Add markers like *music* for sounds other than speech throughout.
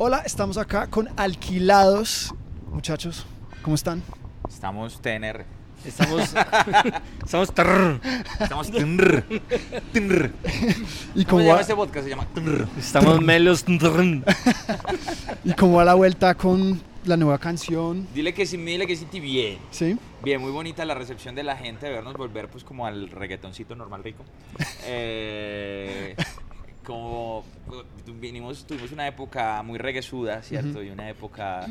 Hola, estamos acá con Alquilados. Muchachos, ¿cómo están? Estamos TNR. Estamos. *laughs* estamos. trrr. Estamos TNR. TNR. ¿Y ¿Cómo cómo se llama va, este podcast? Se llama TNR. Estamos melos. trrr. y cómo va la vuelta con la nueva canción? Dile que sí, dile que sí, ti bien. ¿Sí? Bien, muy bonita la recepción de la gente, de vernos volver pues como al reggaetoncito normal rico. Eh, *laughs* como uh, vinimos, tuvimos una época muy reguesuda, ¿cierto? Ujú. Y una época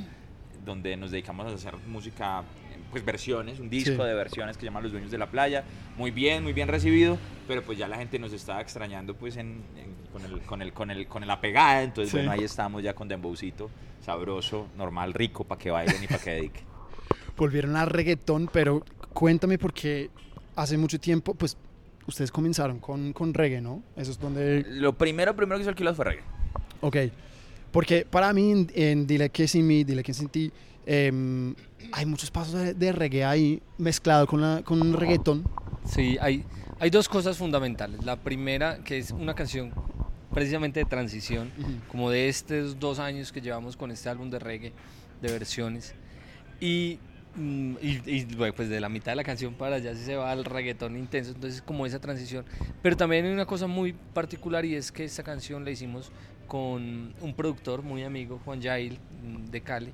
donde nos dedicamos a hacer música, pues versiones, un disco Sí. de versiones que se llama Los Dueños de la Playa. Muy bien, muy bien recibido, pero pues ya la gente nos estaba extrañando pues en, en- con, el, con, el, con, el, con la pegada, entonces Sí. bueno, ahí estamos ya con Dembowcito, sabroso, normal, rico, para que bailen y para que dediquen. Volvieron a reggaetón, pero cuéntame porque hace mucho tiempo, pues ustedes comenzaron con, con reggae, ¿no? Eso es donde... Lo primero, primero que hizo Alquilados fue reggae. Ok. Porque para mí en, en Dile que sin mí, Dile que sin ti, em, hay muchos pasos de, de reggae ahí mezclado con, la, con el reggaetón. Sí, hay, hay dos cosas fundamentales. La primera, que es una canción precisamente de transición, Ujú. como de estos dos años que llevamos con este álbum de reggae, de versiones. Y, y, y, bueno, pues de la mitad de la canción para allá sí se va al reggaetón intenso, entonces como esa transición. Pero también hay una cosa muy particular y es que esta canción la hicimos con un productor muy amigo, Juan Yail, mm, de Cali,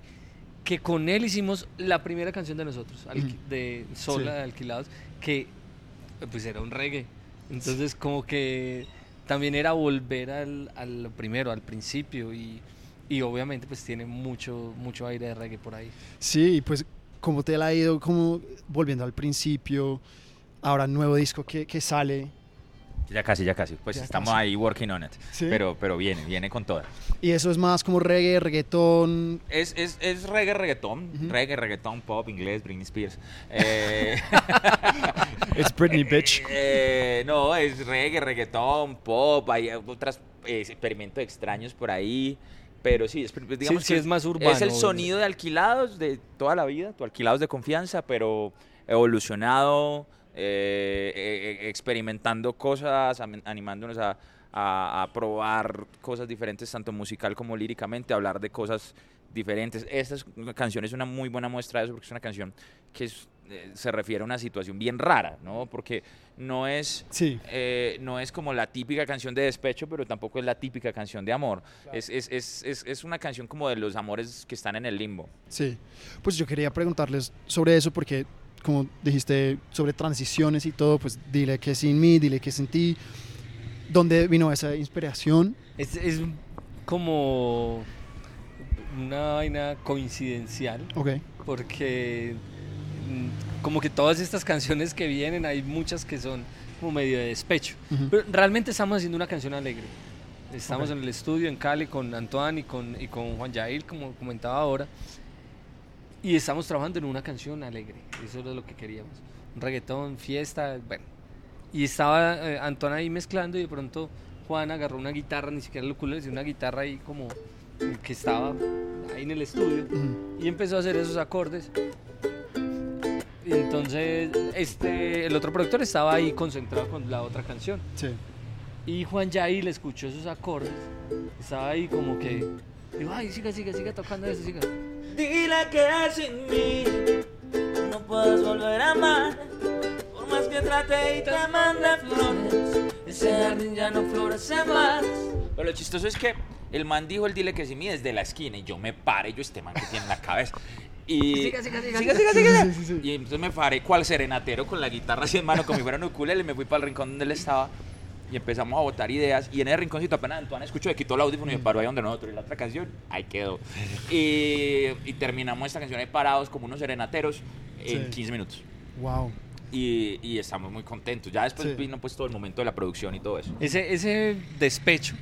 que con él hicimos la primera canción de nosotros, de Sola, Sí. de Alquilados, que pues era un reggae. Entonces como que también era volver al, al primero, al principio y, y obviamente pues tiene mucho, mucho aire de reggae por ahí. Sí, pues cómo te la ha ido, como volviendo al principio, ahora nuevo disco que, que sale. Ya casi, ya casi. Pues Ya estamos casi. ahí working on it. Sí. Pero, pero viene, viene con toda. Y eso es más como reggae, reggaetón. Es, es, es reggae, reggaetón. Ujú. Reggae, reggaetón, pop, inglés, Britney Spears. Eh, *laughs* It's Britney, bitch. *laughs* eh, no, es reggae, reggaetón, pop. Hay otros experimentos extraños por ahí. Pero sí, es, pues, digamos sí que es más urbano, Es el sonido de alquilados de toda la vida, tu alquilados de confianza, pero evolucionado, eh, eh, eh, experimentando cosas, animándonos a, a- a probar cosas diferentes, tanto musical como líricamente, hablar de cosas diferentes. Esta es- canción es una muy buena muestra de eso, porque es una canción que es- eh, se refiere a una situación bien rara, ¿no? Porque no es Sí. eh, no es como la típica canción de despecho, pero tampoco es la típica canción de amor. Es, es, es, es, es una canción como de los amores que están en el limbo. Sí, pues yo quería preguntarles sobre eso porque, como dijiste, sobre transiciones y todo, pues dile que sin mí, dile que sin ti. ¿Dónde vino esa inspiración? Es, es como una vaina coincidencial Ok, porque como que todas estas canciones que vienen hay muchas que son como medio de despecho. Ujú. Pero realmente estamos haciendo una canción alegre. Estamos Ok. en el estudio en Cali con Antoine y con, y con Juan Yair, como comentaba ahora. Y estamos trabajando en una canción alegre. Eso era lo que queríamos. Un reggaetón, fiesta, bueno. Y estaba eh, Antoine ahí mezclando y de pronto Juan agarró una guitarra, ni siquiera lo cool, una guitarra ahí como que estaba ahí en el estudio Ujú. y empezó a hacer esos acordes. Entonces este, el otro productor estaba ahí concentrado con la otra canción. sí. Y Juan Yair le escuchó esos acordes. Estaba ahí como que. Digo, ay, siga, siga, siga tocando eso, siga. Dile que sin mí no puedes volver a amar. Por más que trate y te mande flores, ese jardín ya no florece más. Pero lo chistoso es que el man dijo el dile que sí, mí desde la esquina y yo me paré, yo este man que tiene en la cabeza. Y Siga, siga, siga, siga, siga. siga, siga. Sí, sí, sí. Y entonces me paré cual serenatero con la guitarra así en mano, como si fuera un ukulele, y me fui para el rincón donde él estaba. Y empezamos a botar ideas. Y en ese rinconcito apenas Antoine escuchó, le quitó el audífono y me paró ahí donde nosotros. Y la otra canción, ahí quedó. Y, y terminamos esta canción ahí parados como unos serenateros en Sí. 15 minutos. Wow. Y, y estamos muy contentos. Ya después Sí. vino pues todo el momento de la producción y todo eso. Ese, ese despecho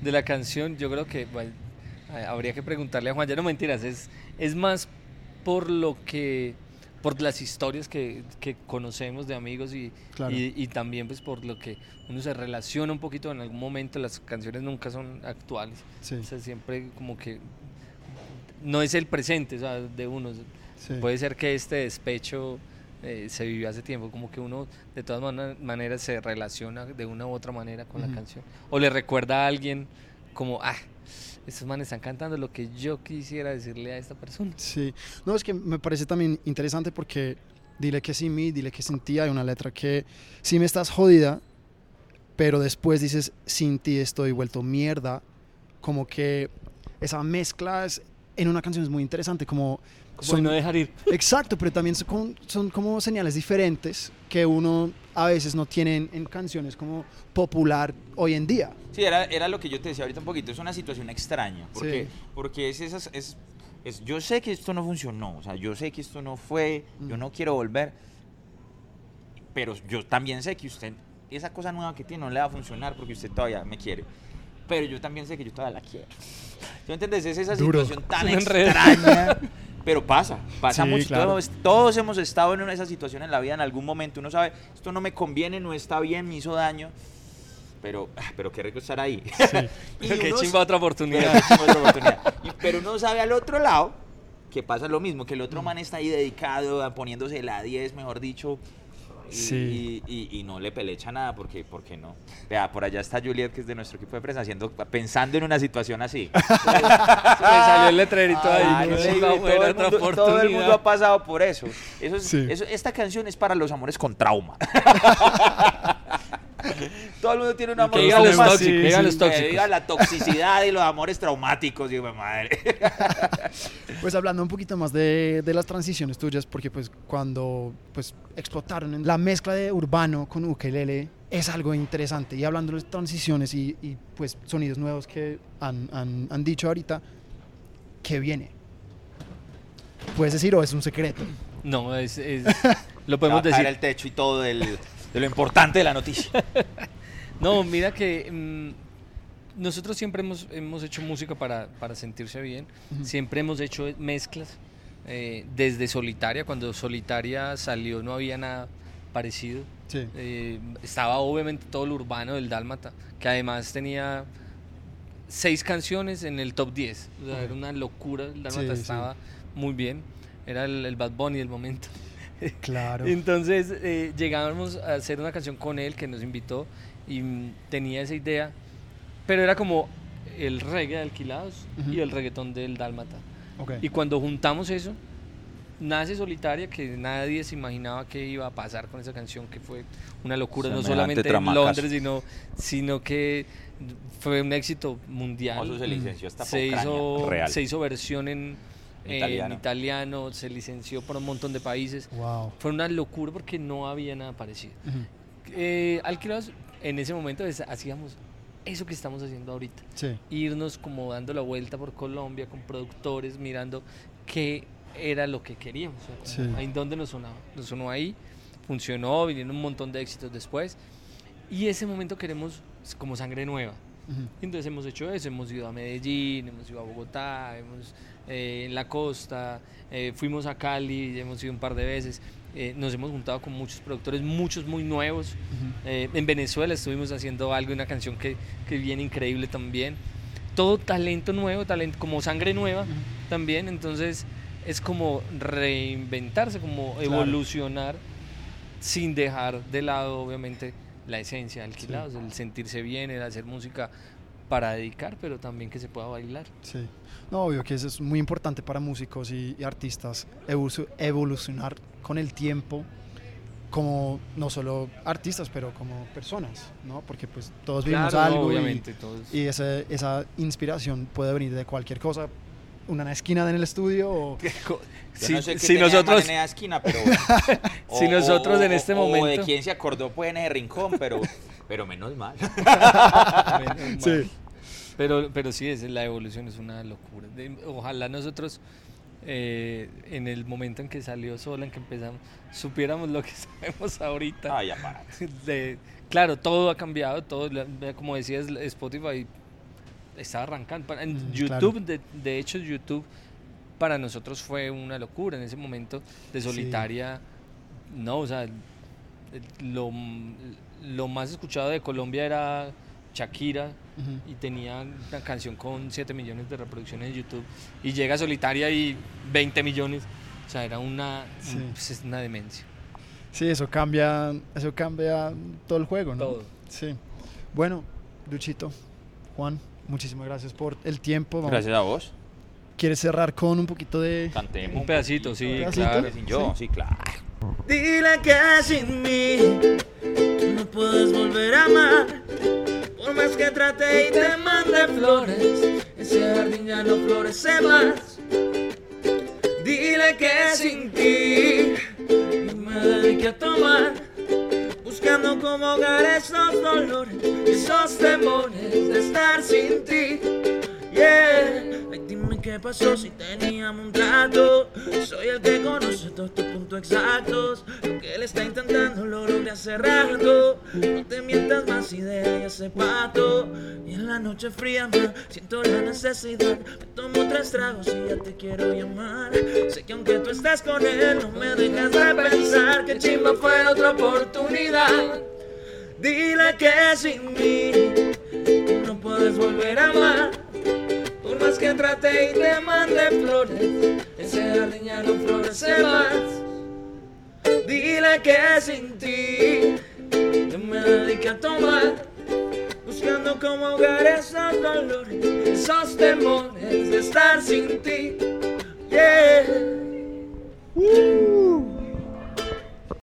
de la canción, yo creo que bueno, habría que preguntarle a Juan. Ya no mentiras, es, es más por lo que. por las historias que, que conocemos de amigos y, Claro. y, y también pues por lo que uno se relaciona un poquito en algún momento, las canciones nunca son actuales, Sí, o sea, siempre como que no es el presente o sea, de uno, sí. puede ser que este despecho eh, se vivió hace tiempo, como que uno de todas maneras se relaciona de una u otra manera con Ujú. la canción, o le recuerda a alguien como, ah, estos manes están cantando lo que yo quisiera decirle a esta persona. Sí, no, es que me parece también interesante porque dile que sin mí, dile que sin ti, hay una letra que sí me estás jodida, pero después dices sin ti estoy vuelto mierda, como que esa mezcla es, en una canción es muy interesante, como... Como no dejar ir. Exacto, pero también son, son como señales diferentes que uno a veces no tiene en, canciones como popular hoy en día. Sí, era, era lo que yo te decía ahorita un poquito, es una situación extraña, porque, Sí. porque es esas, es, es, yo sé que esto no funcionó, o sea, yo sé que esto no fue, yo Mm. no quiero volver, pero yo también sé que usted, esa cosa nueva que tiene no le va a funcionar porque usted todavía me quiere, pero yo también sé que yo todavía la quiero. ¿Tú entendés? Es esa Duro. situación tan extraña, *laughs* pero pasa, pasa Sí, mucho, claro. todos, todos hemos estado en una- esa situación en la vida en algún momento, uno sabe, esto no me conviene, no está bien, me hizo daño, pero, ah, pero qué rico estar ahí. *laughs* Y Qué uno- chimba otra pero oportunidad. chimba otra oportunidad. Y- pero uno sabe al otro lado que pasa lo mismo, que el otro man está ahí dedicado, a poniéndose la 10, mejor dicho. Y, Sí. y- y- y no le pelecha nada porque, porque no. Vea, por allá está Juliet, que es de nuestro equipo de prensa, haciendo, pensando en una situación así. *laughs* Se salió el letrerito Ah, ahí. no todo, el mundo, todo el mundo oportunidad. ha pasado por eso. Eso, es- Sí. eso- Esta canción es para los amores con trauma. *laughs* todo el mundo tiene un amor Que digan con los tóxicos, que digan los Que tóxicos. diga la toxicidad y los amores traumáticos, digo, madre. *laughs* Pues hablando un poquito más de, de las transiciones tuyas, porque pues cuando pues explotaron en la mezcla de urbano con ukelele es algo interesante. Y hablando de las transiciones y, y, pues sonidos nuevos que han, han- han dicho ahorita, ¿qué viene? ¿Puedes decir o es un secreto? No, es, es- *laughs* lo podemos decir. el techo y todo del- de lo importante de la noticia. *laughs* No, mira que mm, nosotros siempre hemos, hemos hecho música para, para sentirse bien, siempre hemos hecho mezclas, eh, desde Solitaria, cuando Solitaria salió no había nada parecido, Sí. Eh, estaba obviamente todo el urbano del Dálmata, que además tenía seis canciones en el top 10, o sea, era una locura, el Dálmata Sí, sí. estaba muy bien, era el, el Bad Bunny del momento. Claro. *laughs* Entonces eh, llegamos a hacer una canción con él que nos invitó y tenía esa idea, pero era como el reggae de Alquilados Ujú. y el reggaetón del Dálmata. Ok. Y cuando juntamos eso, nace Solitaria, que nadie se imaginaba que iba a pasar con esa canción, que fue una locura, no solamente en. Londres, sino, sino que fue un éxito mundial. Oso se licenció hasta se, hizo, real. se hizo versión en, En en italiano. italiano, se licenció por un montón de países. Wow. Fue una locura porque no había nada parecido. Ujú. Eh, Alquilados, en ese momento hacíamos eso que estamos haciendo ahorita. Sí. Irnos como dando la vuelta por Colombia con productores, mirando qué era lo que queríamos. Sí. ahí dónde nos sonaba. Nos sonó ahí, funcionó, vinieron un montón de éxitos después. Y ese momento queremos como sangre nueva. Ujú. Entonces hemos hecho eso, hemos ido a Medellín, hemos ido a Bogotá, hemos eh, en la costa, eh, fuimos a Cali, hemos ido un par de veces, eh, nos hemos juntado con muchos productores, muchos muy nuevos. Eh, en Venezuela estuvimos haciendo algo, una canción que, que viene increíble también. Todo talento nuevo, talento como sangre nueva también, entonces es como reinventarse, como Claro. evolucionar sin dejar de lado obviamente la esencia de alquilados, el sentirse bien, el hacer música para dedicar, pero también que se pueda bailar. Sí. No, obvio que eso es muy importante para músicos y, y artistas, evolucio- evolucionar con el tiempo como no solo artistas, pero como personas, ¿no? Porque pues todos vivimos Claro, algo y- obviamente, todos- y, esa, esa inspiración puede venir de cualquier cosa, una esquina en el estudio o... *laughs* Yo Si, no sé si de nosotros, esquina, pero *laughs* Si nosotros en este o de momento- quién se acordó pues en ese rincón, pero pero menos mal. *laughs* Menos Sí. mal. Pero, pero sí, es, la evolución es una locura. De- ojalá nosotros, eh, en el momento en que salió sola, en que empezamos, supiéramos lo que *laughs* sabemos ahorita. Ah, ya para. De- claro, todo ha cambiado, todo, como decías, Spotify estaba arrancando. En Mm, YouTube, de, de hecho, YouTube para nosotros fue una locura en ese momento de Sí. solitaria. No, o sea, lo, lo más escuchado de Colombia era Shakira y tenía una canción con 7 millones de reproducciones en YouTube y llega solitaria y 20 millones. O sea, era una, Sí. pues, es una demencia. Sí, eso cambia, eso cambia todo el juego, ¿no? Todo. Sí. Bueno, Luchito, Juan, muchísimas gracias por el tiempo. Vamos- Gracias a vos. ¿Quieres cerrar con un poquito de... Cantemos. Un pedacito, sí, ¿Un pedacito? claro. Sin yo, sí, claro. Dile que sin mí no puedes volver a amar. Por más que trate y te mande flores, ese jardín ya no florece más. Dile que sin ti me dediqué a tomar, buscando como ahogar esos dolores, esos temores de estar sin ti. Yeah. Qué pasó si teníamos un trato. Soy el que conoce todos tus puntos exactos. Lo que él está intentando lo logré hace rato. No te mientas más y ese pato. Y en la noche fría ma, siento la necesidad. Me tomo tres tragos y ya te quiero llamar. Sé que aunque tú estés con él, no me dejas de pensar que chimba fue otra oportunidad. Dile que sin mí no puedes volver a amar. Pues que trate y te mande flores, ese jardín ya no florece más. Dile que sin ti yo me dediqué a tomar, buscando cómo ahogar esos dolores, esos temores de estar sin ti. Yeah. Uh.